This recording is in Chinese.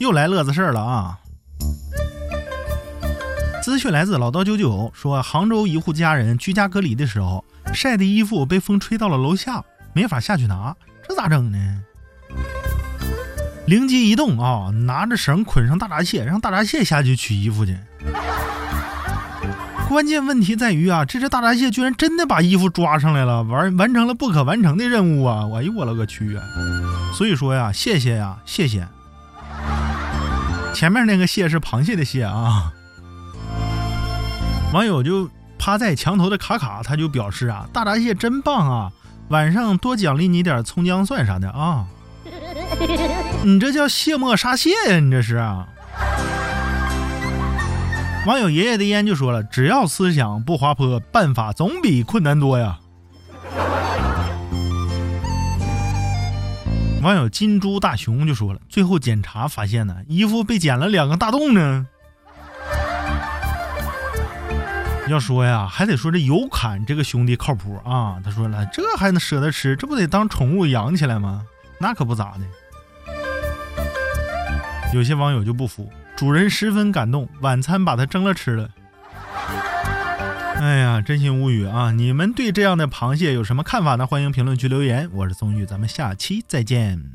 又来乐子事儿了啊！资讯来自老刀九九说，杭州一户家人居家隔离的时候，晒的衣服被风吹到了楼下，没法下去拿，这咋整呢？灵机一动啊，拿着绳捆上大闸蟹，让大闸蟹下去取衣服去。关键问题在于啊，这只大闸蟹居然真的把衣服抓上来了，完完成了不可完成的任务啊！哎呦我勒个去啊！所以说呀，谢谢呀，谢谢。前面那个蟹是螃蟹的蟹啊。网友就趴在墙头的卡卡，他就表示啊，大闸蟹真棒啊，晚上多奖励你点葱姜蒜啥的啊。你这叫卸磨杀蟹呀，你这是啊。网友爷爷的烟就说了，只要思想不滑坡，办法总比困难多呀。网友金猪大熊就说了，最后检查发现呢，衣服被剪了两个大洞呢。要说呀，还得说这有坎这个兄弟靠谱啊。他说了，这还能舍得吃，这不得当宠物养起来吗？那可不咋的。有些网友就不服，主人十分感动，晚餐把它蒸了吃了。哎呀，真心无语啊！你们对这样的螃蟹有什么看法呢？欢迎评论区留言。我是宋玉，咱们下期再见。